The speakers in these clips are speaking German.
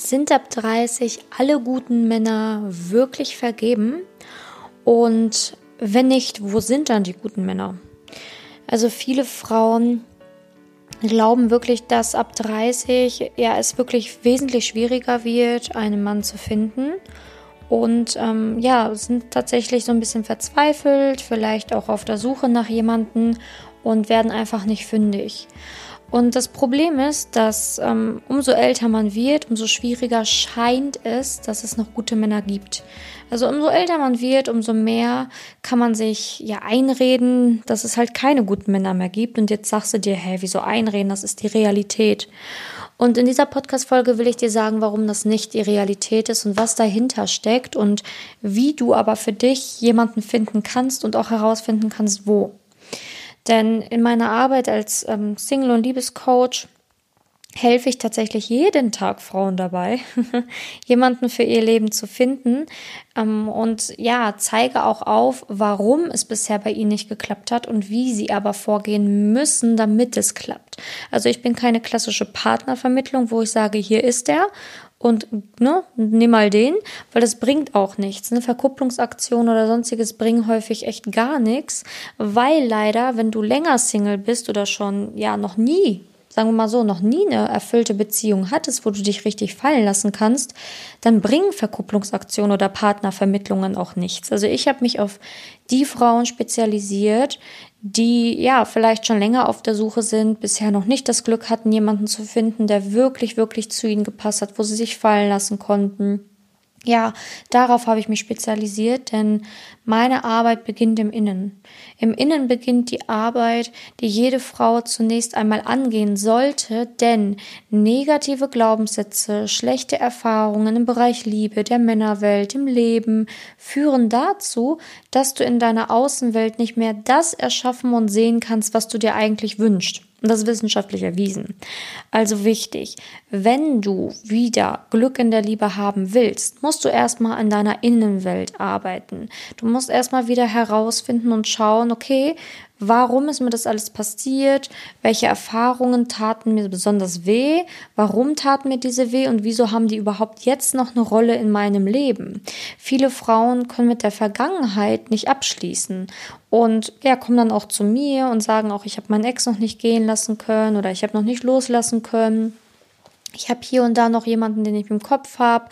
Sind ab 30 alle guten Männer wirklich vergeben? Und wenn nicht, wo sind dann die guten Männer? Also viele Frauen glauben wirklich, dass ab 30 ja es wirklich wesentlich schwieriger wird, einen Mann zu finden. Und ähm, ja, sind tatsächlich so ein bisschen verzweifelt, vielleicht auch auf der Suche nach jemanden und werden einfach nicht fündig. Und das Problem ist, dass ähm, umso älter man wird, umso schwieriger scheint es, dass es noch gute Männer gibt. Also umso älter man wird, umso mehr kann man sich ja einreden, dass es halt keine guten Männer mehr gibt. Und jetzt sagst du dir, hä, wieso einreden? Das ist die Realität. Und in dieser Podcast-Folge will ich dir sagen, warum das nicht die Realität ist und was dahinter steckt und wie du aber für dich jemanden finden kannst und auch herausfinden kannst, wo. Denn in meiner Arbeit als ähm, Single- und Liebescoach helfe ich tatsächlich jeden Tag Frauen dabei, jemanden für ihr Leben zu finden ähm, und ja, zeige auch auf, warum es bisher bei ihnen nicht geklappt hat und wie sie aber vorgehen müssen, damit es klappt. Also ich bin keine klassische Partnervermittlung, wo ich sage, hier ist er und ne, nimm mal den, weil das bringt auch nichts. Eine Verkupplungsaktion oder sonstiges bringen häufig echt gar nichts, weil leider, wenn du länger Single bist oder schon ja noch nie sagen wir mal so, noch nie eine erfüllte Beziehung hattest, wo du dich richtig fallen lassen kannst, dann bringen Verkupplungsaktionen oder Partnervermittlungen auch nichts. Also ich habe mich auf die Frauen spezialisiert, die ja vielleicht schon länger auf der Suche sind, bisher noch nicht das Glück hatten, jemanden zu finden, der wirklich, wirklich zu ihnen gepasst hat, wo sie sich fallen lassen konnten. Ja, darauf habe ich mich spezialisiert, denn meine Arbeit beginnt im Innen. Im Innen beginnt die Arbeit, die jede Frau zunächst einmal angehen sollte, denn negative Glaubenssätze, schlechte Erfahrungen im Bereich Liebe, der Männerwelt, im Leben führen dazu, dass du in deiner Außenwelt nicht mehr das erschaffen und sehen kannst, was du dir eigentlich wünschst. Und das ist wissenschaftlich erwiesen. Also wichtig, wenn du wieder Glück in der Liebe haben willst, musst du erstmal an deiner Innenwelt arbeiten. Du musst erstmal wieder herausfinden und schauen, okay, Warum ist mir das alles passiert? Welche Erfahrungen taten mir besonders weh? Warum taten mir diese weh? Und wieso haben die überhaupt jetzt noch eine Rolle in meinem Leben? Viele Frauen können mit der Vergangenheit nicht abschließen und ja, kommen dann auch zu mir und sagen auch, ich habe meinen Ex noch nicht gehen lassen können oder ich habe noch nicht loslassen können ich habe hier und da noch jemanden, den ich im Kopf habe,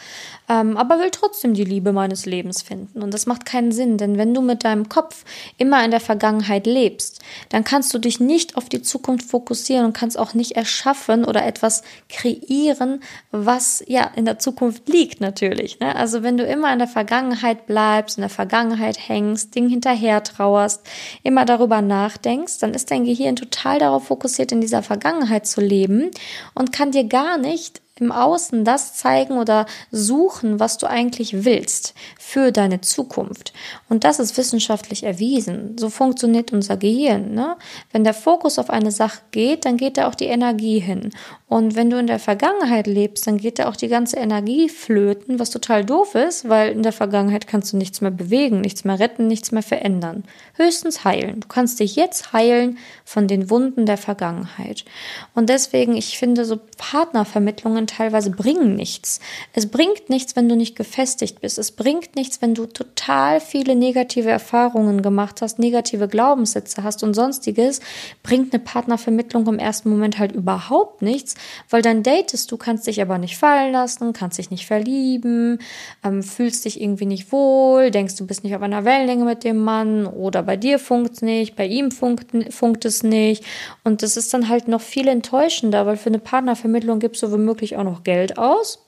ähm, aber will trotzdem die Liebe meines Lebens finden. Und das macht keinen Sinn, denn wenn du mit deinem Kopf immer in der Vergangenheit lebst, dann kannst du dich nicht auf die Zukunft fokussieren und kannst auch nicht erschaffen oder etwas kreieren, was ja in der Zukunft liegt natürlich. Ne? Also wenn du immer in der Vergangenheit bleibst, in der Vergangenheit hängst, Ding hinterher trauerst, immer darüber nachdenkst, dann ist dein Gehirn total darauf fokussiert, in dieser Vergangenheit zu leben und kann dir gar nicht nicht im Außen das zeigen oder suchen, was du eigentlich willst für deine Zukunft. Und das ist wissenschaftlich erwiesen. So funktioniert unser Gehirn. Ne? Wenn der Fokus auf eine Sache geht, dann geht da auch die Energie hin. Und wenn du in der Vergangenheit lebst, dann geht da auch die ganze Energie flöten, was total doof ist, weil in der Vergangenheit kannst du nichts mehr bewegen, nichts mehr retten, nichts mehr verändern. Höchstens heilen. Du kannst dich jetzt heilen von den Wunden der Vergangenheit. Und deswegen, ich finde, so Partnervermittlungen teilweise bringen nichts. Es bringt nichts, wenn du nicht gefestigt bist. Es bringt nichts, wenn du total viele negative Erfahrungen gemacht hast, negative Glaubenssätze hast und sonstiges. Bringt eine Partnervermittlung im ersten Moment halt überhaupt nichts, weil dann datest du, kannst dich aber nicht fallen lassen, kannst dich nicht verlieben, ähm, fühlst dich irgendwie nicht wohl, denkst du bist nicht auf einer Wellenlänge mit dem Mann oder bei dir funkt es nicht, bei ihm funkt, funkt es nicht. Und das ist dann halt noch viel enttäuschender, weil für eine Partnervermittlung gibst du womöglich auch noch Geld aus.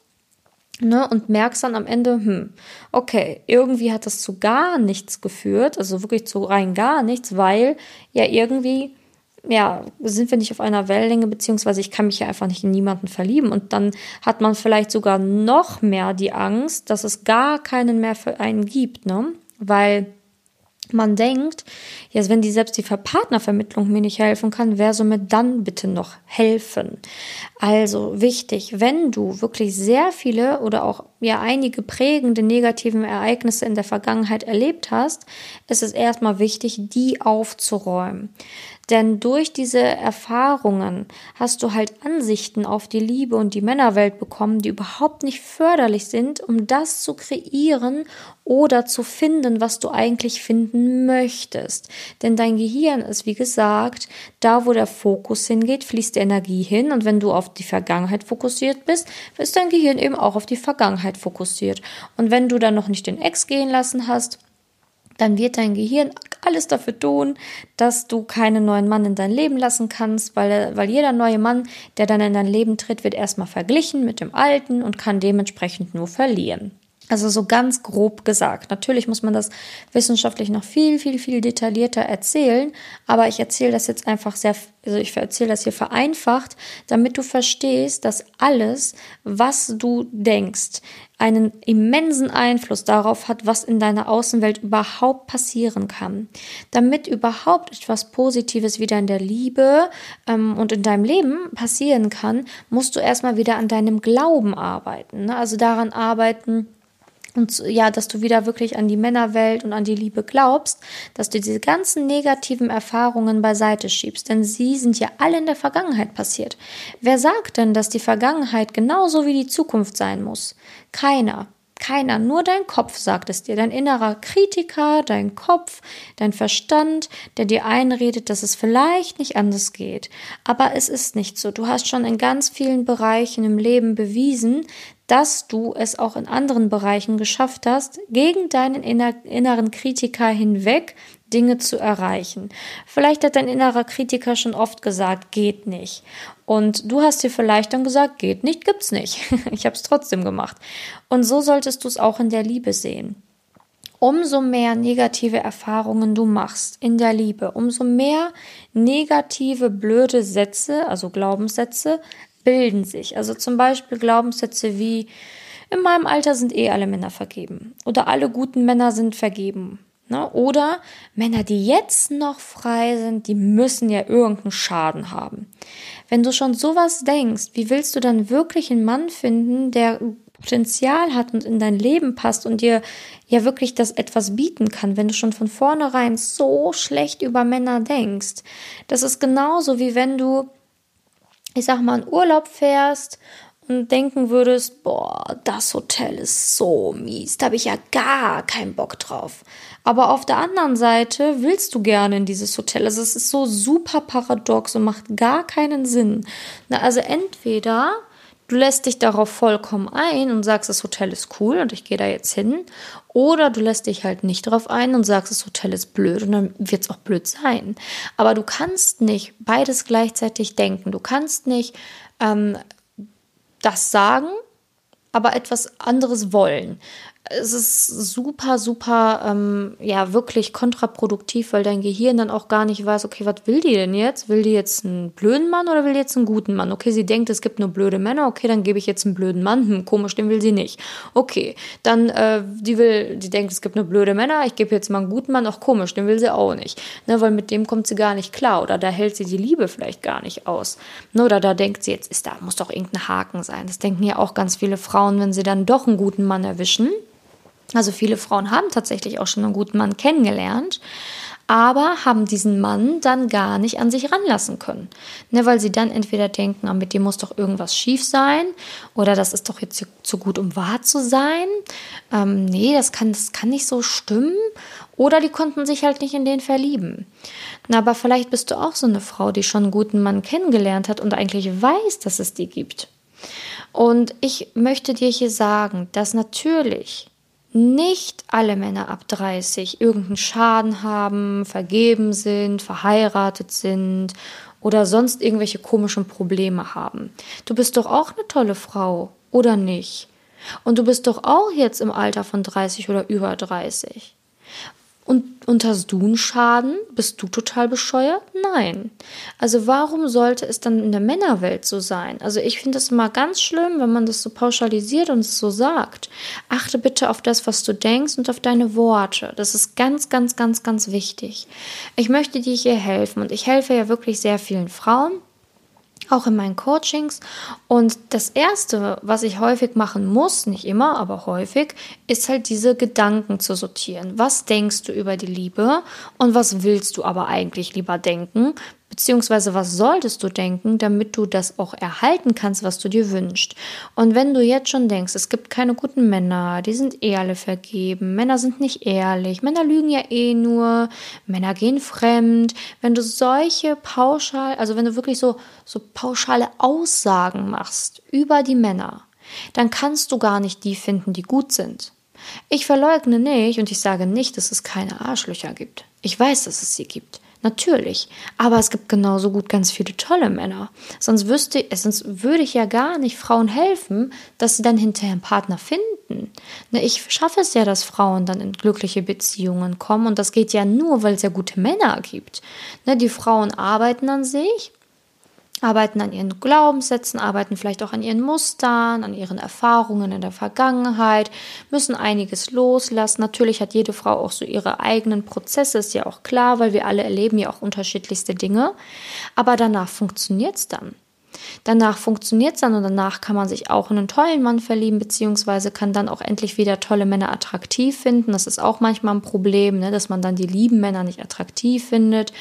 Ne, und merkst dann am Ende, hm, okay, irgendwie hat das zu gar nichts geführt, also wirklich zu rein gar nichts, weil ja irgendwie ja, sind wir nicht auf einer Wellenlänge, beziehungsweise ich kann mich ja einfach nicht in niemanden verlieben. Und dann hat man vielleicht sogar noch mehr die Angst, dass es gar keinen mehr für einen gibt, ne? Weil man denkt, ja, wenn die selbst die Partnervermittlung mir nicht helfen kann, wer soll mir dann bitte noch helfen? Also wichtig, wenn du wirklich sehr viele oder auch ja einige prägende negativen Ereignisse in der Vergangenheit erlebt hast, ist es erstmal wichtig, die aufzuräumen. Denn durch diese Erfahrungen hast du halt Ansichten auf die Liebe und die Männerwelt bekommen, die überhaupt nicht förderlich sind, um das zu kreieren oder zu finden, was du eigentlich finden möchtest. Denn dein Gehirn ist, wie gesagt, da, wo der Fokus hingeht, fließt die Energie hin. Und wenn du auf die Vergangenheit fokussiert bist, ist dein Gehirn eben auch auf die Vergangenheit fokussiert. Und wenn du dann noch nicht den Ex gehen lassen hast, dann wird dein Gehirn alles dafür tun, dass du keinen neuen Mann in dein Leben lassen kannst, weil, weil jeder neue Mann, der dann in dein Leben tritt, wird erstmal verglichen mit dem alten und kann dementsprechend nur verlieren. Also so ganz grob gesagt. Natürlich muss man das wissenschaftlich noch viel, viel, viel detaillierter erzählen, aber ich erzähle das jetzt einfach sehr, also ich erzähle das hier vereinfacht, damit du verstehst, dass alles, was du denkst, einen immensen Einfluss darauf hat, was in deiner Außenwelt überhaupt passieren kann. Damit überhaupt etwas Positives wieder in der Liebe ähm, und in deinem Leben passieren kann, musst du erstmal wieder an deinem Glauben arbeiten. Ne? Also daran arbeiten, und ja, dass du wieder wirklich an die Männerwelt und an die Liebe glaubst, dass du diese ganzen negativen Erfahrungen beiseite schiebst, denn sie sind ja alle in der Vergangenheit passiert. Wer sagt denn, dass die Vergangenheit genauso wie die Zukunft sein muss? Keiner. Keiner, nur dein Kopf sagt es dir, dein innerer Kritiker, dein Kopf, dein Verstand, der dir einredet, dass es vielleicht nicht anders geht. Aber es ist nicht so. Du hast schon in ganz vielen Bereichen im Leben bewiesen, dass du es auch in anderen Bereichen geschafft hast, gegen deinen inneren Kritiker hinweg Dinge zu erreichen. Vielleicht hat dein innerer Kritiker schon oft gesagt, geht nicht. Und du hast dir vielleicht dann gesagt, geht nicht, gibt's nicht. ich habe es trotzdem gemacht. Und so solltest du es auch in der Liebe sehen. Umso mehr negative Erfahrungen du machst in der Liebe, umso mehr negative, blöde Sätze, also Glaubenssätze, bilden sich. Also zum Beispiel Glaubenssätze wie, in meinem Alter sind eh alle Männer vergeben. Oder alle guten Männer sind vergeben. Ne? Oder Männer, die jetzt noch frei sind, die müssen ja irgendeinen Schaden haben. Wenn du schon sowas denkst, wie willst du dann wirklich einen Mann finden, der Potenzial hat und in dein Leben passt und dir ja wirklich das etwas bieten kann, wenn du schon von vornherein so schlecht über Männer denkst. Das ist genauso wie wenn du ich sag mal, in Urlaub fährst und denken würdest, boah, das Hotel ist so mies, da habe ich ja gar keinen Bock drauf. Aber auf der anderen Seite willst du gerne in dieses Hotel. Also es ist so super paradox und macht gar keinen Sinn. Na, also entweder du lässt dich darauf vollkommen ein und sagst, das Hotel ist cool und ich gehe da jetzt hin. Oder du lässt dich halt nicht darauf ein und sagst, das Hotel ist blöd und dann wird es auch blöd sein. Aber du kannst nicht beides gleichzeitig denken. Du kannst nicht ähm, das sagen, aber etwas anderes wollen es ist super, super, ähm, ja, wirklich kontraproduktiv, weil dein Gehirn dann auch gar nicht weiß, okay, was will die denn jetzt? Will die jetzt einen blöden Mann oder will die jetzt einen guten Mann? Okay, sie denkt, es gibt nur blöde Männer, okay, dann gebe ich jetzt einen blöden Mann. Hm, komisch, den will sie nicht. Okay, dann, äh, die will, die denkt, es gibt nur blöde Männer, ich gebe jetzt mal einen guten Mann, auch komisch, den will sie auch nicht. Ne, weil mit dem kommt sie gar nicht klar oder da hält sie die Liebe vielleicht gar nicht aus. Ne, oder da denkt sie, jetzt ist da, muss doch irgendein Haken sein. Das denken ja auch ganz viele Frauen, wenn sie dann doch einen guten Mann erwischen also viele Frauen haben tatsächlich auch schon einen guten Mann kennengelernt, aber haben diesen Mann dann gar nicht an sich ranlassen können. Ne, weil sie dann entweder denken, ah, mit dem muss doch irgendwas schief sein oder das ist doch jetzt zu gut, um wahr zu sein. Ähm, nee, das kann, das kann nicht so stimmen. Oder die konnten sich halt nicht in den verlieben. Na, aber vielleicht bist du auch so eine Frau, die schon einen guten Mann kennengelernt hat und eigentlich weiß, dass es die gibt. Und ich möchte dir hier sagen, dass natürlich nicht alle Männer ab 30 irgendeinen Schaden haben, vergeben sind, verheiratet sind oder sonst irgendwelche komischen Probleme haben. Du bist doch auch eine tolle Frau, oder nicht? Und du bist doch auch jetzt im Alter von 30 oder über 30. Und, hast du einen Schaden? Bist du total bescheuert? Nein. Also warum sollte es dann in der Männerwelt so sein? Also ich finde es immer ganz schlimm, wenn man das so pauschalisiert und es so sagt. Achte bitte auf das, was du denkst und auf deine Worte. Das ist ganz, ganz, ganz, ganz wichtig. Ich möchte dir hier helfen und ich helfe ja wirklich sehr vielen Frauen auch in meinen Coachings. Und das Erste, was ich häufig machen muss, nicht immer, aber häufig, ist halt diese Gedanken zu sortieren. Was denkst du über die Liebe und was willst du aber eigentlich lieber denken? Beziehungsweise was solltest du denken, damit du das auch erhalten kannst, was du dir wünschst. Und wenn du jetzt schon denkst, es gibt keine guten Männer, die sind eh alle vergeben, Männer sind nicht ehrlich, Männer lügen ja eh nur, Männer gehen fremd, wenn du solche pauschal, also wenn du wirklich so, so pauschale Aussagen machst über die Männer, dann kannst du gar nicht die finden, die gut sind. Ich verleugne nicht und ich sage nicht, dass es keine Arschlöcher gibt. Ich weiß, dass es sie gibt. Natürlich. Aber es gibt genauso gut ganz viele tolle Männer. Sonst wüsste, sonst würde ich ja gar nicht Frauen helfen, dass sie dann hinterher einen Partner finden. Ne, ich schaffe es ja, dass Frauen dann in glückliche Beziehungen kommen und das geht ja nur, weil es ja gute Männer gibt. Ne, die Frauen arbeiten an sich arbeiten an ihren Glaubenssätzen, arbeiten vielleicht auch an ihren Mustern, an ihren Erfahrungen in der Vergangenheit, müssen einiges loslassen. Natürlich hat jede Frau auch so ihre eigenen Prozesse, ist ja auch klar, weil wir alle erleben ja auch unterschiedlichste Dinge. Aber danach funktioniert es dann. Danach funktioniert es dann und danach kann man sich auch in einen tollen Mann verlieben, beziehungsweise kann dann auch endlich wieder tolle Männer attraktiv finden. Das ist auch manchmal ein Problem, ne, dass man dann die lieben Männer nicht attraktiv findet,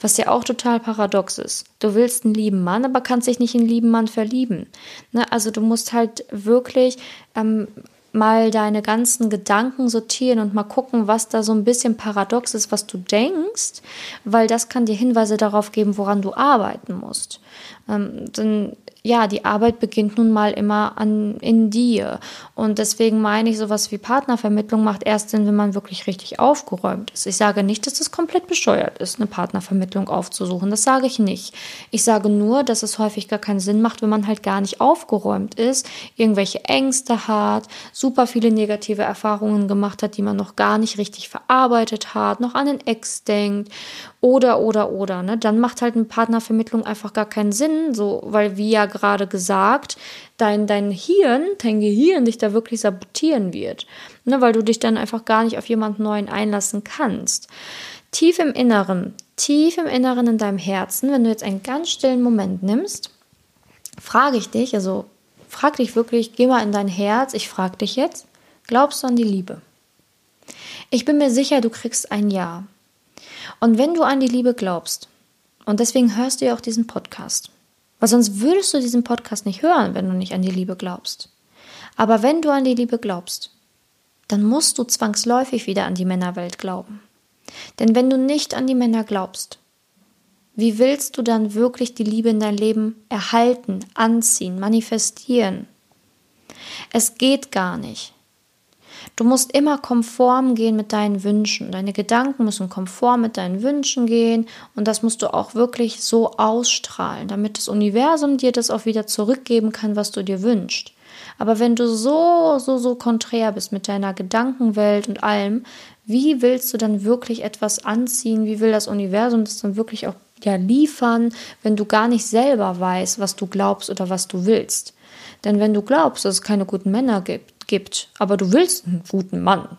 was ja auch total paradox ist. Du willst einen lieben Mann, aber kannst dich nicht in einen lieben Mann verlieben. Ne, also du musst halt wirklich ähm, mal deine ganzen Gedanken sortieren und mal gucken, was da so ein bisschen paradox ist, was du denkst, weil das kann dir Hinweise darauf geben, woran du arbeiten musst. Ähm, denn ja, die Arbeit beginnt nun mal immer an, in dir. Und deswegen meine ich, sowas wie Partnervermittlung macht erst Sinn, wenn man wirklich richtig aufgeräumt ist. Ich sage nicht, dass es das komplett bescheuert ist, eine Partnervermittlung aufzusuchen. Das sage ich nicht. Ich sage nur, dass es häufig gar keinen Sinn macht, wenn man halt gar nicht aufgeräumt ist, irgendwelche Ängste hat, super viele negative Erfahrungen gemacht hat, die man noch gar nicht richtig verarbeitet hat, noch an den Ex denkt oder, oder, oder. Ne? Dann macht halt eine Partnervermittlung einfach gar keinen Sinn, so, weil wie ja gerade gesagt, dein, dein Hirn, dein Gehirn dich da wirklich sabotieren wird. Ne? Weil du dich dann einfach gar nicht auf jemanden Neuen einlassen kannst. Tief im Inneren, tief im Inneren in deinem Herzen, wenn du jetzt einen ganz stillen Moment nimmst, frage ich dich, also frag dich wirklich, geh mal in dein Herz, ich frage dich jetzt, glaubst du an die Liebe? Ich bin mir sicher, du kriegst ein Ja. Und wenn du an die Liebe glaubst, und deswegen hörst du ja auch diesen Podcast, weil sonst würdest du diesen Podcast nicht hören, wenn du nicht an die Liebe glaubst. Aber wenn du an die Liebe glaubst, dann musst du zwangsläufig wieder an die Männerwelt glauben. Denn wenn du nicht an die Männer glaubst, wie willst du dann wirklich die Liebe in dein Leben erhalten, anziehen, manifestieren? Es geht gar nicht. Du musst immer konform gehen mit deinen Wünschen. Deine Gedanken müssen konform mit deinen Wünschen gehen und das musst du auch wirklich so ausstrahlen, damit das Universum dir das auch wieder zurückgeben kann, was du dir wünschst. Aber wenn du so, so, so konträr bist mit deiner Gedankenwelt und allem, wie willst du dann wirklich etwas anziehen? Wie will das Universum das dann wirklich auch ja, liefern, wenn du gar nicht selber weißt, was du glaubst oder was du willst? Denn wenn du glaubst, dass es keine guten Männer gibt, gibt, aber du willst einen guten Mann,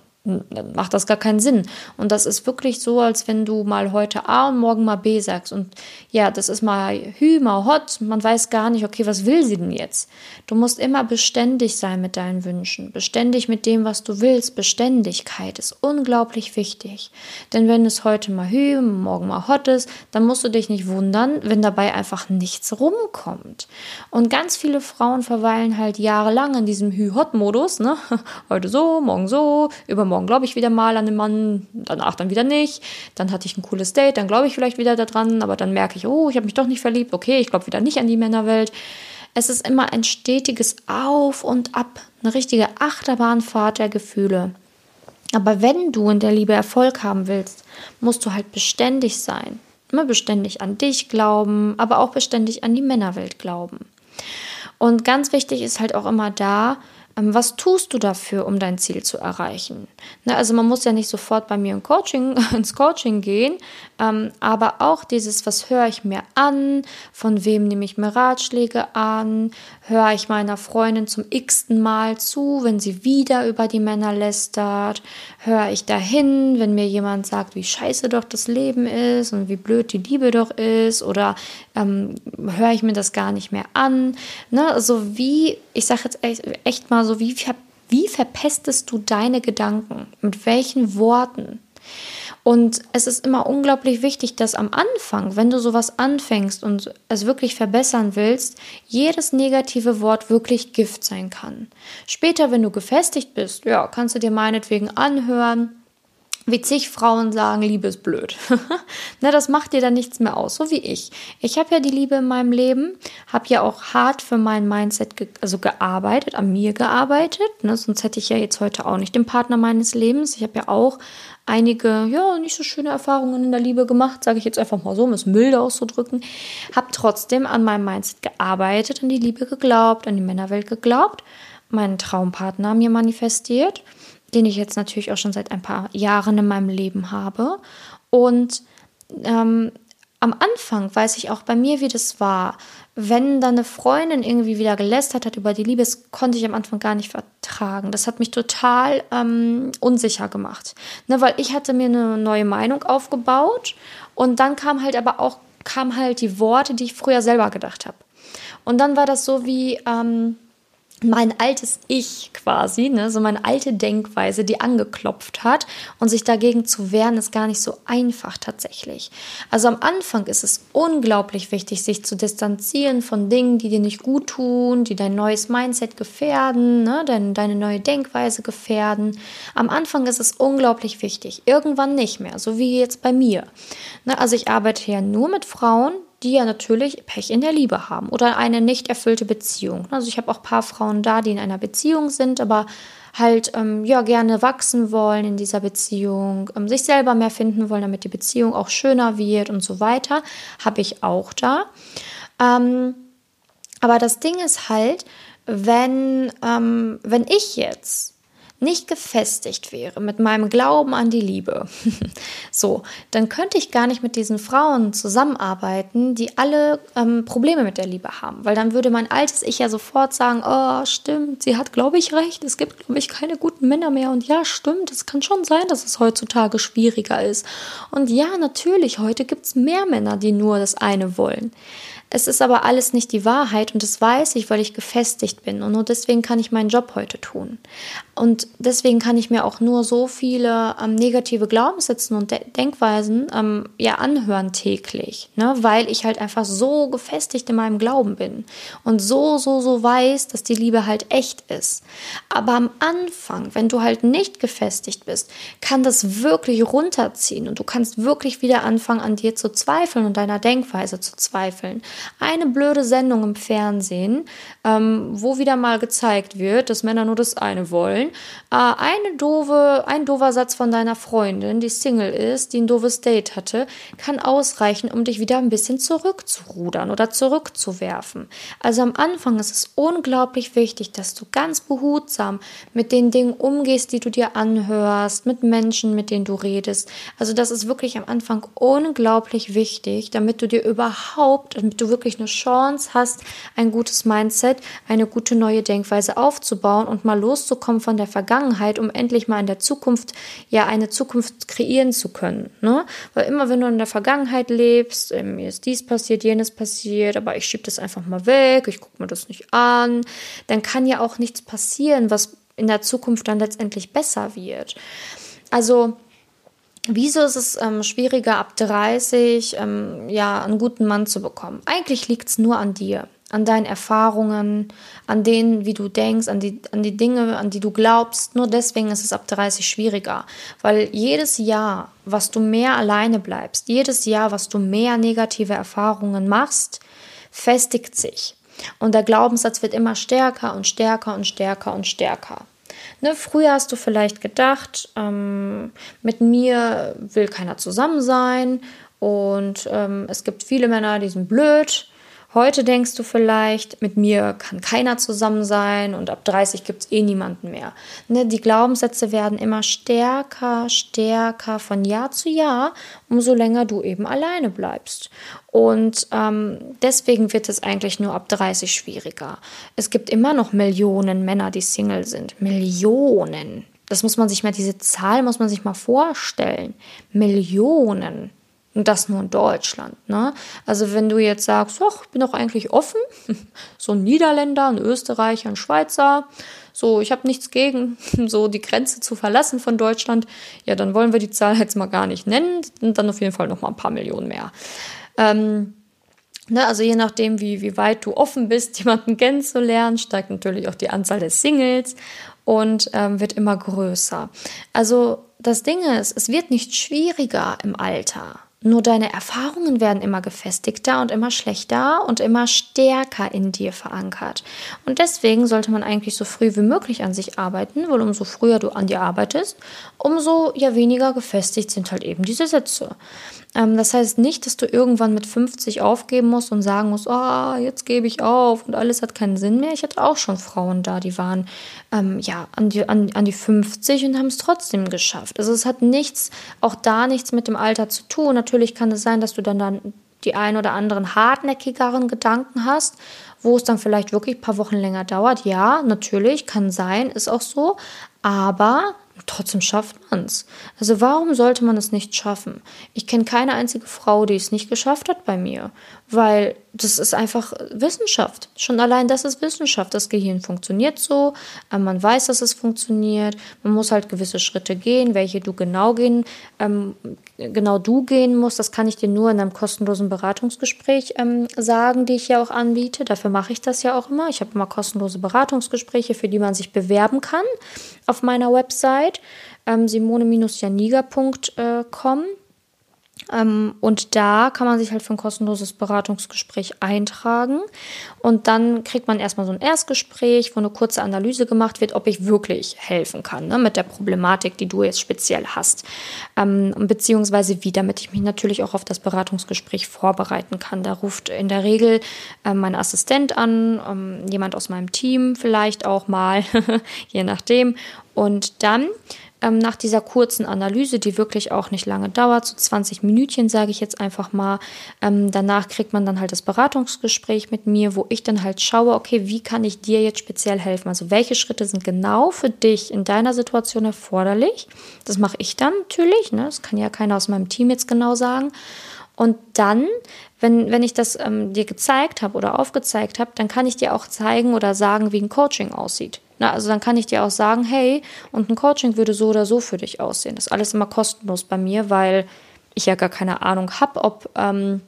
macht das gar keinen Sinn. Und das ist wirklich so, als wenn du mal heute A und morgen mal B sagst. Und ja, das ist mal Hü, mal Hot. Man weiß gar nicht, okay, was will sie denn jetzt? Du musst immer beständig sein mit deinen Wünschen. Beständig mit dem, was du willst. Beständigkeit ist unglaublich wichtig. Denn wenn es heute mal Hü, morgen mal Hot ist, dann musst du dich nicht wundern, wenn dabei einfach nichts rumkommt. Und ganz viele Frauen verweilen halt jahrelang in diesem Hü-Hot-Modus. Ne? Heute so, morgen so, übermorgen morgen glaube ich wieder mal an den Mann, danach dann wieder nicht. Dann hatte ich ein cooles Date, dann glaube ich vielleicht wieder daran, aber dann merke ich, oh, ich habe mich doch nicht verliebt, okay, ich glaube wieder nicht an die Männerwelt. Es ist immer ein stetiges Auf und Ab, eine richtige Achterbahnfahrt der Gefühle. Aber wenn du in der Liebe Erfolg haben willst, musst du halt beständig sein. Immer beständig an dich glauben, aber auch beständig an die Männerwelt glauben. Und ganz wichtig ist halt auch immer da, was tust du dafür, um dein Ziel zu erreichen? Ne, also man muss ja nicht sofort bei mir im Coaching, ins Coaching gehen, ähm, aber auch dieses, was höre ich mir an, von wem nehme ich mir Ratschläge an, höre ich meiner Freundin zum x-ten Mal zu, wenn sie wieder über die Männer lästert, höre ich dahin, wenn mir jemand sagt, wie scheiße doch das Leben ist und wie blöd die Liebe doch ist oder ähm, höre ich mir das gar nicht mehr an. Ne? Also wie, ich sage jetzt echt, echt mal so, wie, wie verpestest du deine Gedanken? Mit welchen Worten? Und es ist immer unglaublich wichtig, dass am Anfang, wenn du sowas anfängst und es wirklich verbessern willst, jedes negative Wort wirklich Gift sein kann. Später, wenn du gefestigt bist, ja, kannst du dir meinetwegen anhören, wie zig Frauen sagen, Liebe ist blöd. Na, das macht dir dann nichts mehr aus, so wie ich. Ich habe ja die Liebe in meinem Leben, habe ja auch hart für mein Mindset ge also gearbeitet, an mir gearbeitet. Ne? Sonst hätte ich ja jetzt heute auch nicht den Partner meines Lebens. Ich habe ja auch einige, ja, nicht so schöne Erfahrungen in der Liebe gemacht, sage ich jetzt einfach mal so, um es milde auszudrücken. Habe trotzdem an meinem Mindset gearbeitet, an die Liebe geglaubt, an die Männerwelt geglaubt, meinen Traumpartner mir manifestiert den ich jetzt natürlich auch schon seit ein paar Jahren in meinem Leben habe. Und ähm, am Anfang weiß ich auch bei mir, wie das war. Wenn dann eine Freundin irgendwie wieder gelästert hat über die Liebe, das konnte ich am Anfang gar nicht vertragen. Das hat mich total ähm, unsicher gemacht. Ne, weil ich hatte mir eine neue Meinung aufgebaut und dann kam halt aber auch kam halt die Worte, die ich früher selber gedacht habe. Und dann war das so wie, ähm, mein altes Ich quasi, ne, so meine alte Denkweise, die angeklopft hat und sich dagegen zu wehren, ist gar nicht so einfach tatsächlich. Also am Anfang ist es unglaublich wichtig, sich zu distanzieren von Dingen, die dir nicht gut tun, die dein neues Mindset gefährden, ne, deine, deine neue Denkweise gefährden. Am Anfang ist es unglaublich wichtig, irgendwann nicht mehr, so wie jetzt bei mir. Ne, also ich arbeite ja nur mit Frauen, die ja natürlich Pech in der Liebe haben oder eine nicht erfüllte Beziehung. Also ich habe auch ein paar Frauen da, die in einer Beziehung sind, aber halt ähm, ja gerne wachsen wollen in dieser Beziehung, ähm, sich selber mehr finden wollen, damit die Beziehung auch schöner wird und so weiter, habe ich auch da. Ähm, aber das Ding ist halt, wenn, ähm, wenn ich jetzt nicht gefestigt wäre mit meinem Glauben an die Liebe, so, dann könnte ich gar nicht mit diesen Frauen zusammenarbeiten, die alle ähm, Probleme mit der Liebe haben. Weil dann würde mein altes Ich ja sofort sagen, oh, stimmt, sie hat, glaube ich, recht, es gibt, glaube ich, keine guten Männer mehr. Und ja, stimmt, es kann schon sein, dass es heutzutage schwieriger ist. Und ja, natürlich, heute gibt es mehr Männer, die nur das eine wollen. Es ist aber alles nicht die Wahrheit und das weiß ich, weil ich gefestigt bin und nur deswegen kann ich meinen Job heute tun. Und deswegen kann ich mir auch nur so viele ähm, negative Glaubenssätze und De Denkweisen ähm, ja anhören täglich, ne? weil ich halt einfach so gefestigt in meinem Glauben bin und so, so, so weiß, dass die Liebe halt echt ist. Aber am Anfang, wenn du halt nicht gefestigt bist, kann das wirklich runterziehen und du kannst wirklich wieder anfangen, an dir zu zweifeln und deiner Denkweise zu zweifeln eine blöde Sendung im Fernsehen, ähm, wo wieder mal gezeigt wird, dass Männer nur das eine wollen. Äh, eine doofe, ein doofer Satz von deiner Freundin, die Single ist, die ein doofes Date hatte, kann ausreichen, um dich wieder ein bisschen zurückzurudern oder zurückzuwerfen. Also am Anfang ist es unglaublich wichtig, dass du ganz behutsam mit den Dingen umgehst, die du dir anhörst, mit Menschen, mit denen du redest. Also das ist wirklich am Anfang unglaublich wichtig, damit du dir überhaupt, damit du wirklich eine Chance hast, ein gutes Mindset, eine gute neue Denkweise aufzubauen und mal loszukommen von der Vergangenheit, um endlich mal in der Zukunft ja eine Zukunft kreieren zu können. Ne? Weil immer wenn du in der Vergangenheit lebst, äh, mir ist dies passiert, jenes passiert, aber ich schiebe das einfach mal weg, ich gucke mir das nicht an, dann kann ja auch nichts passieren, was in der Zukunft dann letztendlich besser wird. Also Wieso ist es ähm, schwieriger, ab 30 ähm, ja, einen guten Mann zu bekommen? Eigentlich liegt es nur an dir, an deinen Erfahrungen, an denen, wie du denkst, an die, an die Dinge, an die du glaubst. Nur deswegen ist es ab 30 schwieriger. Weil jedes Jahr, was du mehr alleine bleibst, jedes Jahr, was du mehr negative Erfahrungen machst, festigt sich. Und der Glaubenssatz wird immer stärker und stärker und stärker und stärker. Ne, früher hast du vielleicht gedacht, ähm, mit mir will keiner zusammen sein und ähm, es gibt viele Männer, die sind blöd. Heute denkst du vielleicht, mit mir kann keiner zusammen sein und ab 30 gibt es eh niemanden mehr. Ne, die Glaubenssätze werden immer stärker, stärker von Jahr zu Jahr, umso länger du eben alleine bleibst. Und ähm, deswegen wird es eigentlich nur ab 30 schwieriger. Es gibt immer noch Millionen Männer, die Single sind. Millionen. Das muss man sich mal, diese Zahl muss man sich mal vorstellen. Millionen. Und das nur in Deutschland. Ne? Also wenn du jetzt sagst, ich bin doch eigentlich offen, so ein Niederländer, ein Österreicher, ein Schweizer, so, ich habe nichts gegen, so die Grenze zu verlassen von Deutschland, ja, dann wollen wir die Zahl jetzt mal gar nicht nennen, und dann auf jeden Fall noch mal ein paar Millionen mehr. Ähm, ne, also je nachdem, wie, wie weit du offen bist, jemanden kennenzulernen, steigt natürlich auch die Anzahl der Singles und ähm, wird immer größer. Also das Ding ist, es wird nicht schwieriger im Alter. Nur deine Erfahrungen werden immer gefestigter und immer schlechter und immer stärker in dir verankert. Und deswegen sollte man eigentlich so früh wie möglich an sich arbeiten, weil umso früher du an dir arbeitest, umso ja weniger gefestigt sind halt eben diese Sätze. Ähm, das heißt nicht, dass du irgendwann mit 50 aufgeben musst und sagen musst, oh, jetzt gebe ich auf und alles hat keinen Sinn mehr. Ich hatte auch schon Frauen da, die waren ähm, ja an die, an, an die 50 und haben es trotzdem geschafft. Also es hat nichts, auch da nichts mit dem Alter zu tun. Natürlich kann es sein, dass du dann dann die ein oder anderen hartnäckigeren Gedanken hast, wo es dann vielleicht wirklich ein paar Wochen länger dauert. Ja, natürlich, kann sein, ist auch so. Aber trotzdem schafft man es. Also warum sollte man es nicht schaffen? Ich kenne keine einzige Frau, die es nicht geschafft hat bei mir, weil das ist einfach Wissenschaft. Schon allein das ist Wissenschaft. Das Gehirn funktioniert so, äh, man weiß, dass es funktioniert. Man muss halt gewisse Schritte gehen, welche du genau gehen, ähm, genau du gehen musst. Das kann ich dir nur in einem kostenlosen Beratungsgespräch ähm, sagen, die ich ja auch anbiete. Dafür mache ich das ja auch immer. Ich habe immer kostenlose Beratungsgespräche, für die man sich bewerben kann auf meiner Website ähm, simone-janiga.com. Ähm, und da kann man sich halt für ein kostenloses Beratungsgespräch eintragen. Und dann kriegt man erstmal so ein Erstgespräch, wo eine kurze Analyse gemacht wird, ob ich wirklich helfen kann ne, mit der Problematik, die du jetzt speziell hast. Ähm, beziehungsweise wie, damit ich mich natürlich auch auf das Beratungsgespräch vorbereiten kann. Da ruft in der Regel äh, mein Assistent an, ähm, jemand aus meinem Team vielleicht auch mal, je nachdem. Und dann ähm, nach dieser kurzen Analyse, die wirklich auch nicht lange dauert, so 20 Minütchen sage ich jetzt einfach mal, ähm, danach kriegt man dann halt das Beratungsgespräch mit mir, wo ich dann halt schaue, okay, wie kann ich dir jetzt speziell helfen? Also welche Schritte sind genau für dich in deiner Situation erforderlich? Das mache ich dann natürlich, ne? das kann ja keiner aus meinem Team jetzt genau sagen. Und dann, wenn, wenn ich das ähm, dir gezeigt habe oder aufgezeigt habe, dann kann ich dir auch zeigen oder sagen, wie ein Coaching aussieht. Na, also dann kann ich dir auch sagen, hey, und ein Coaching würde so oder so für dich aussehen. Das ist alles immer kostenlos bei mir, weil ich ja gar keine Ahnung habe, ob ähm,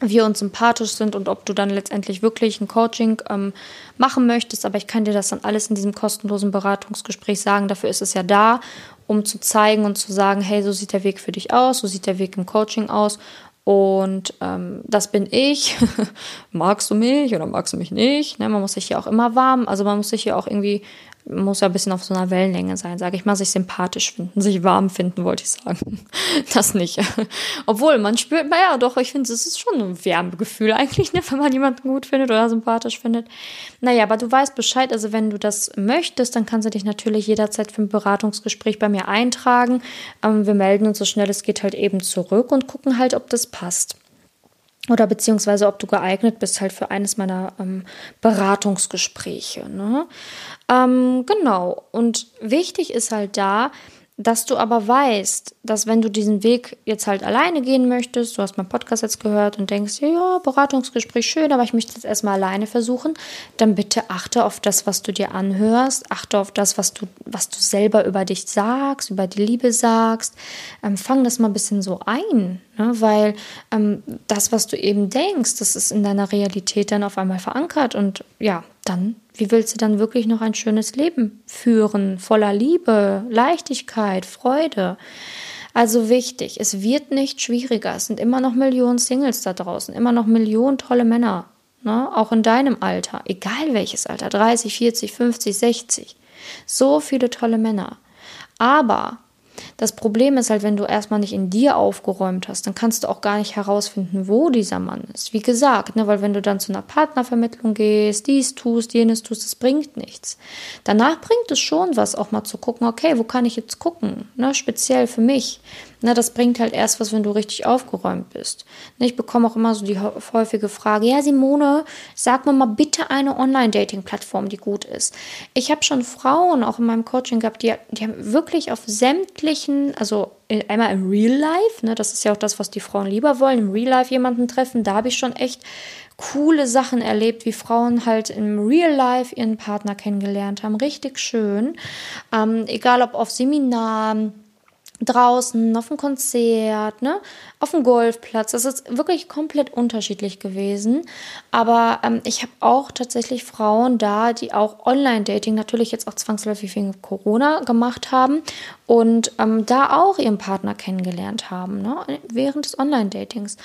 wir uns sympathisch sind und ob du dann letztendlich wirklich ein Coaching ähm, machen möchtest. Aber ich kann dir das dann alles in diesem kostenlosen Beratungsgespräch sagen. Dafür ist es ja da, um zu zeigen und zu sagen, hey, so sieht der Weg für dich aus, so sieht der Weg im Coaching aus. Und ähm, das bin ich. magst du mich oder magst du mich nicht? Ne, man muss sich ja auch immer warm, also man muss sich ja auch irgendwie muss ja ein bisschen auf so einer Wellenlänge sein, sage ich mal, sich sympathisch finden, sich warm finden, wollte ich sagen. Das nicht. Obwohl, man spürt, naja, doch, ich finde, es ist schon ein Wärmegefühl eigentlich, ne, wenn man jemanden gut findet oder sympathisch findet. Naja, aber du weißt Bescheid, also wenn du das möchtest, dann kannst du dich natürlich jederzeit für ein Beratungsgespräch bei mir eintragen. Ähm, wir melden uns so schnell es geht halt eben zurück und gucken halt, ob das passt oder beziehungsweise ob du geeignet bist halt für eines meiner ähm, Beratungsgespräche. Ne? Ähm, genau. Und wichtig ist halt da, dass du aber weißt, dass wenn du diesen Weg jetzt halt alleine gehen möchtest, du hast meinen Podcast jetzt gehört und denkst, ja, Beratungsgespräch schön, aber ich möchte es erstmal alleine versuchen, dann bitte achte auf das, was du dir anhörst, achte auf das, was du, was du selber über dich sagst, über die Liebe sagst. Ähm, fang das mal ein bisschen so ein, ne? weil ähm, das, was du eben denkst, das ist in deiner Realität dann auf einmal verankert und ja, dann wie willst du dann wirklich noch ein schönes Leben führen, voller Liebe, Leichtigkeit, Freude? Also wichtig, es wird nicht schwieriger. Es sind immer noch Millionen Singles da draußen, immer noch Millionen tolle Männer, ne? auch in deinem Alter, egal welches Alter, 30, 40, 50, 60. So viele tolle Männer. Aber Das Problem ist halt, wenn du erstmal nicht in dir aufgeräumt hast, dann kannst du auch gar nicht herausfinden, wo dieser Mann ist. Wie gesagt, ne, weil wenn du dann zu einer Partnervermittlung gehst, dies tust, jenes tust, das bringt nichts. Danach bringt es schon was, auch mal zu gucken, okay, wo kann ich jetzt gucken? Ne, speziell für mich. Na, das bringt halt erst was, wenn du richtig aufgeräumt bist. Ne, ich bekomme auch immer so die häufige Frage, ja Simone, sag mir mal bitte eine Online-Dating-Plattform, die gut ist. Ich habe schon Frauen auch in meinem Coaching gehabt, die, die haben wirklich auf sämtlichen, also einmal im Real Life, ne, das ist ja auch das, was die Frauen lieber wollen, im Real Life jemanden treffen, da habe ich schon echt coole Sachen erlebt, wie Frauen halt im Real Life ihren Partner kennengelernt haben. Richtig schön. Ähm, egal ob auf Seminaren, draußen, auf dem Konzert, ne, auf dem Golfplatz. Das ist wirklich komplett unterschiedlich gewesen. Aber ähm, ich habe auch tatsächlich Frauen da, die auch Online-Dating natürlich jetzt auch zwangsläufig wegen Corona gemacht haben und ähm, da auch ihren Partner kennengelernt haben, ne, während des Online-Datings.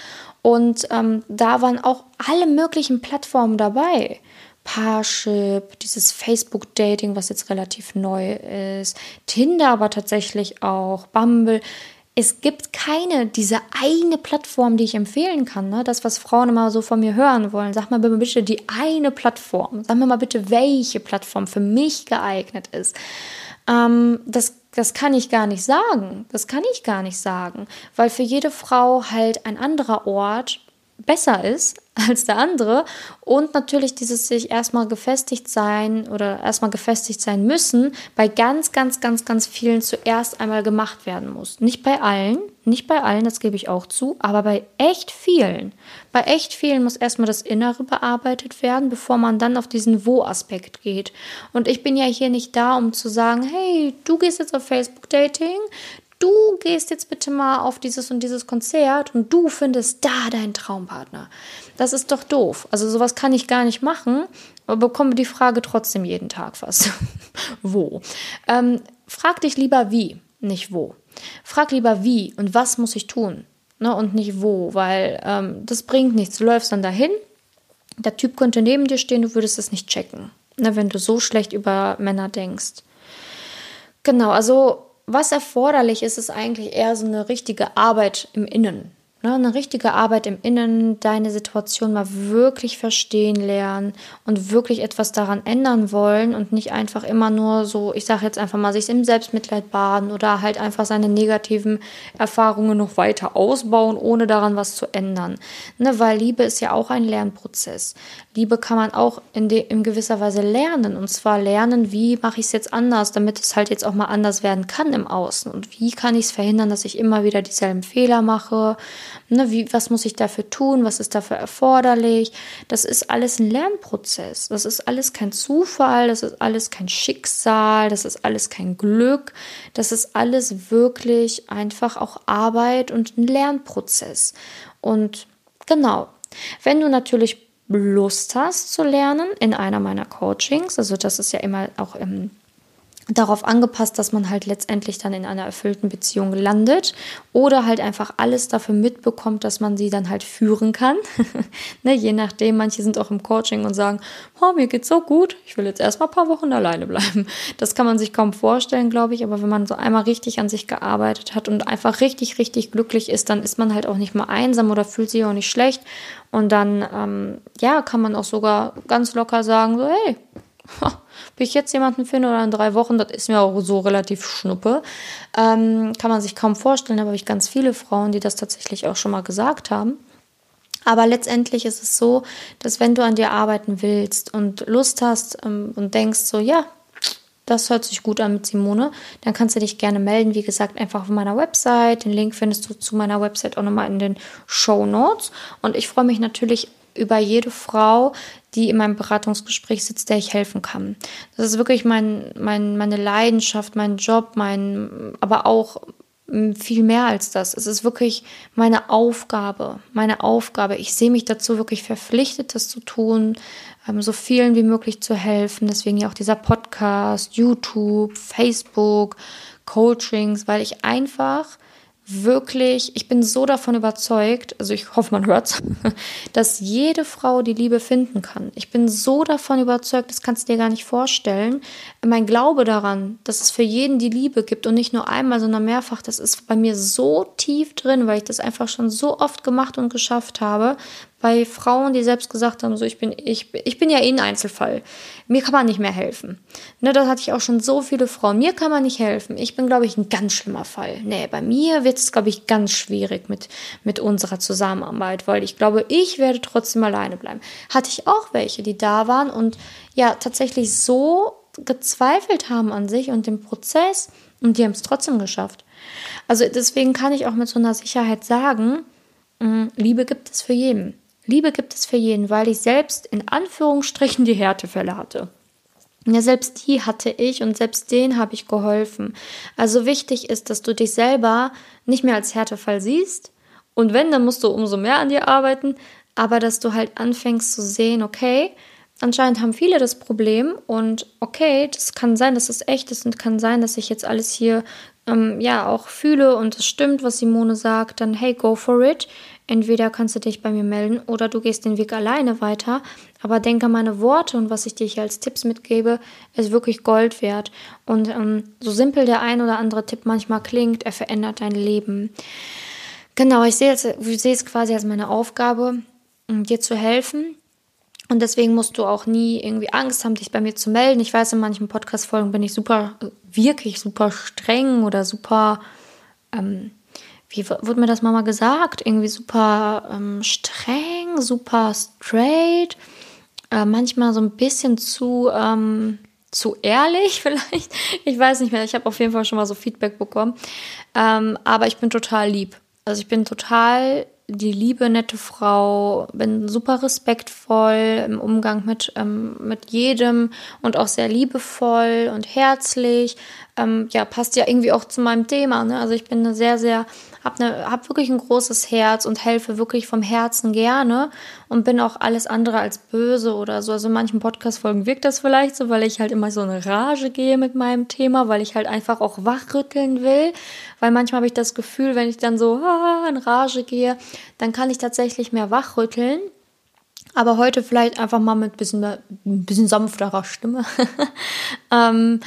Und ähm, da waren auch alle möglichen Plattformen dabei. Parship, dieses Facebook-Dating, was jetzt relativ neu ist, Tinder aber tatsächlich auch, Bumble. Es gibt keine, diese eine Plattform, die ich empfehlen kann. Ne? Das, was Frauen immer so von mir hören wollen. Sag mal bitte die eine Plattform. Sag mir mal bitte, welche Plattform für mich geeignet ist. Ähm, das, das kann ich gar nicht sagen. Das kann ich gar nicht sagen. Weil für jede Frau halt ein anderer Ort besser ist als der andere und natürlich dieses sich erstmal gefestigt sein oder erstmal gefestigt sein müssen bei ganz, ganz, ganz, ganz vielen zuerst einmal gemacht werden muss. Nicht bei allen, nicht bei allen, das gebe ich auch zu, aber bei echt vielen. Bei echt vielen muss erstmal das Innere bearbeitet werden, bevor man dann auf diesen Wo-Aspekt geht. Und ich bin ja hier nicht da, um zu sagen, hey, du gehst jetzt auf Facebook-Dating, du gehst jetzt bitte mal auf dieses und dieses Konzert und du findest da deinen Traumpartner. Das ist doch doof. Also sowas kann ich gar nicht machen, aber bekomme die Frage trotzdem jeden Tag fast. wo? Ähm, frag dich lieber wie, nicht wo. Frag lieber wie und was muss ich tun ne, und nicht wo, weil ähm, das bringt nichts. Du läufst dann dahin, der Typ könnte neben dir stehen, du würdest es nicht checken, ne, wenn du so schlecht über Männer denkst. Genau, also was erforderlich ist, ist eigentlich eher so eine richtige Arbeit im Innen. Ne, eine richtige Arbeit im Innen, deine Situation mal wirklich verstehen lernen und wirklich etwas daran ändern wollen und nicht einfach immer nur so, ich sage jetzt einfach mal, sich im Selbstmitleid baden oder halt einfach seine negativen Erfahrungen noch weiter ausbauen, ohne daran was zu ändern. Ne, weil Liebe ist ja auch ein Lernprozess. Liebe kann man auch in, de, in gewisser Weise lernen und zwar lernen, wie mache ich es jetzt anders, damit es halt jetzt auch mal anders werden kann im Außen und wie kann ich es verhindern, dass ich immer wieder dieselben Fehler mache Ne, wie, was muss ich dafür tun? Was ist dafür erforderlich? Das ist alles ein Lernprozess. Das ist alles kein Zufall. Das ist alles kein Schicksal. Das ist alles kein Glück. Das ist alles wirklich einfach auch Arbeit und ein Lernprozess. Und genau, wenn du natürlich Lust hast zu lernen in einer meiner Coachings, also das ist ja immer auch im darauf angepasst, dass man halt letztendlich dann in einer erfüllten Beziehung landet oder halt einfach alles dafür mitbekommt, dass man sie dann halt führen kann. ne, je nachdem, manche sind auch im Coaching und sagen, oh, mir geht's so gut, ich will jetzt erstmal ein paar Wochen alleine bleiben. Das kann man sich kaum vorstellen, glaube ich, aber wenn man so einmal richtig an sich gearbeitet hat und einfach richtig, richtig glücklich ist, dann ist man halt auch nicht mehr einsam oder fühlt sich auch nicht schlecht und dann, ähm, ja, kann man auch sogar ganz locker sagen, so, hey, ob ich jetzt jemanden finde oder in drei Wochen, das ist mir auch so relativ schnuppe. Ähm, kann man sich kaum vorstellen, aber habe ich ganz viele Frauen, die das tatsächlich auch schon mal gesagt haben. Aber letztendlich ist es so, dass wenn du an dir arbeiten willst und Lust hast ähm, und denkst so, ja, das hört sich gut an mit Simone, dann kannst du dich gerne melden. Wie gesagt, einfach auf meiner Website. Den Link findest du zu meiner Website auch nochmal in den Show Notes. Und ich freue mich natürlich über jede Frau, die in meinem Beratungsgespräch sitzt, der ich helfen kann. Das ist wirklich mein, mein, meine Leidenschaft, mein Job, mein, aber auch hm, viel mehr als das. Es ist wirklich meine Aufgabe, meine Aufgabe. Ich sehe mich dazu wirklich verpflichtet, das zu tun, ähm, so vielen wie möglich zu helfen. Deswegen ja auch dieser Podcast, YouTube, Facebook, Coachings, weil ich einfach wirklich, ich bin so davon überzeugt, also ich hoffe, man hört's, dass jede Frau die Liebe finden kann. Ich bin so davon überzeugt, das kannst du dir gar nicht vorstellen. Mein Glaube daran, dass es für jeden die Liebe gibt und nicht nur einmal, sondern mehrfach, das ist bei mir so tief drin, weil ich das einfach schon so oft gemacht und geschafft habe, bei Frauen, die selbst gesagt haben, so ich bin, ich, ich bin ja eh ein Einzelfall. Mir kann man nicht mehr helfen. Ne, das hatte ich auch schon so viele Frauen. Mir kann man nicht helfen. Ich bin, glaube ich, ein ganz schlimmer Fall. Nee, bei mir wird es, glaube ich, ganz schwierig mit, mit unserer Zusammenarbeit, weil ich glaube, ich werde trotzdem alleine bleiben. Hatte ich auch welche, die da waren und ja, tatsächlich so gezweifelt haben an sich und dem Prozess und die haben es trotzdem geschafft. Also deswegen kann ich auch mit so einer Sicherheit sagen, mm, Liebe gibt es für jeden. Liebe gibt es für jeden, weil ich selbst in Anführungsstrichen die Härtefälle hatte. Ja, selbst die hatte ich und selbst denen habe ich geholfen. Also wichtig ist, dass du dich selber nicht mehr als Härtefall siehst. Und wenn, dann musst du umso mehr an dir arbeiten. Aber dass du halt anfängst zu sehen, okay, anscheinend haben viele das Problem und okay, das kann sein, dass es echt ist und kann sein, dass ich jetzt alles hier ähm, ja auch fühle und es stimmt, was Simone sagt, dann hey, go for it. Entweder kannst du dich bei mir melden oder du gehst den Weg alleine weiter. Aber denke, meine Worte und was ich dir hier als Tipps mitgebe, ist wirklich Gold wert. Und ähm, so simpel der ein oder andere Tipp manchmal klingt, er verändert dein Leben. Genau, ich sehe, es, ich sehe es quasi als meine Aufgabe, dir zu helfen. Und deswegen musst du auch nie irgendwie Angst haben, dich bei mir zu melden. Ich weiß, in manchen Podcast-Folgen bin ich super, wirklich super streng oder super ähm, wie wurde mir das mal gesagt? Irgendwie super ähm, streng, super straight, äh, manchmal so ein bisschen zu, ähm, zu ehrlich vielleicht. Ich weiß nicht mehr, ich habe auf jeden Fall schon mal so Feedback bekommen. Ähm, aber ich bin total lieb. Also ich bin total die liebe, nette Frau, bin super respektvoll im Umgang mit, ähm, mit jedem und auch sehr liebevoll und herzlich. Ähm, ja, passt ja irgendwie auch zu meinem Thema. Ne? Also ich bin eine sehr, sehr habe ne, hab wirklich ein großes Herz und helfe wirklich vom Herzen gerne und bin auch alles andere als böse oder so. Also in manchen Podcast-Folgen wirkt das vielleicht so, weil ich halt immer so eine Rage gehe mit meinem Thema, weil ich halt einfach auch wachrütteln will. Weil manchmal habe ich das Gefühl, wenn ich dann so ah, in Rage gehe, dann kann ich tatsächlich mehr wachrütteln. Aber heute vielleicht einfach mal mit ein bisschen, ein bisschen sanfterer Stimme. ähm,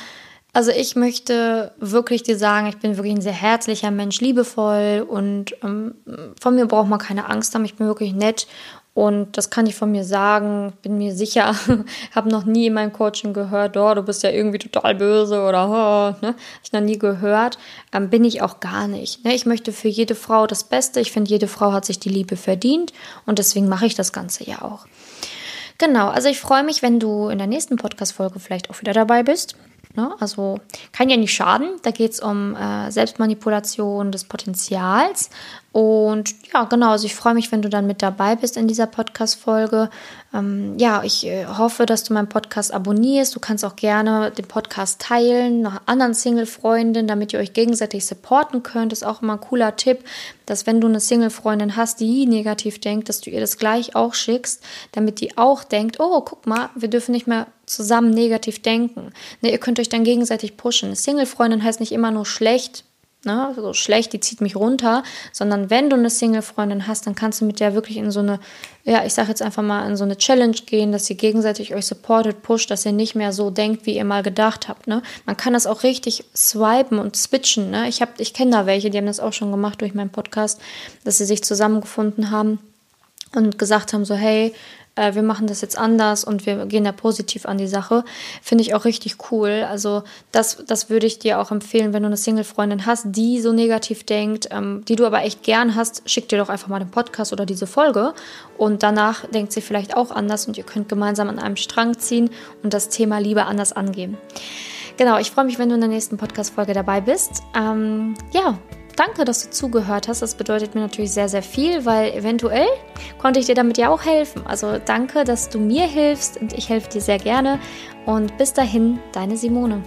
also ich möchte wirklich dir sagen, ich bin wirklich ein sehr herzlicher Mensch, liebevoll und ähm, von mir braucht man keine Angst haben. Ich bin wirklich nett und das kann ich von mir sagen, bin mir sicher, habe noch nie in meinem Coaching gehört, oh, du bist ja irgendwie total böse oder oh, ne? ich noch nie gehört, ähm, bin ich auch gar nicht. Ne? Ich möchte für jede Frau das Beste. Ich finde, jede Frau hat sich die Liebe verdient und deswegen mache ich das Ganze ja auch. Genau, also ich freue mich, wenn du in der nächsten Podcast-Folge vielleicht auch wieder dabei bist. Ne? Also kann ja nicht schaden. Da geht es um äh, Selbstmanipulation des Potenzials. Und ja, genau, also ich freue mich, wenn du dann mit dabei bist in dieser Podcast-Folge. Ähm, ja, ich äh, hoffe, dass du meinen Podcast abonnierst. Du kannst auch gerne den Podcast teilen nach anderen Single-Freundinnen, damit ihr euch gegenseitig supporten könnt. Das ist auch immer ein cooler Tipp, dass wenn du eine Single-Freundin hast, die negativ denkt, dass du ihr das gleich auch schickst, damit die auch denkt, oh, guck mal, wir dürfen nicht mehr zusammen negativ denken. Ne, ihr könnt euch dann gegenseitig pushen. Single-Freundin heißt nicht immer nur schlecht, ne, so schlecht, die zieht mich runter, sondern wenn du eine Single-Freundin hast, dann kannst du mit der wirklich in so eine, ja, ich sag jetzt einfach mal, in so eine Challenge gehen, dass ihr gegenseitig euch supportet, pusht, dass ihr nicht mehr so denkt, wie ihr mal gedacht habt, ne. Man kann das auch richtig swipen und switchen, ne. Ich ich kenne da welche, die haben das auch schon gemacht durch meinen Podcast, dass sie sich zusammengefunden haben und gesagt haben so, hey, äh, wir machen das jetzt anders und wir gehen da positiv an die Sache, finde ich auch richtig cool. Also das, das würde ich dir auch empfehlen, wenn du eine Single-Freundin hast, die so negativ denkt, ähm, die du aber echt gern hast, schick dir doch einfach mal den Podcast oder diese Folge und danach denkt sie vielleicht auch anders und ihr könnt gemeinsam an einem Strang ziehen und das Thema Liebe anders angehen. Genau, ich freue mich, wenn du in der nächsten Podcast-Folge dabei bist. Ähm, ja, danke, dass du zugehört hast. Das bedeutet mir natürlich sehr, sehr viel, weil eventuell konnte ich dir damit ja auch helfen. Also danke, dass du mir hilfst und ich helfe dir sehr gerne. Und bis dahin, deine Simone.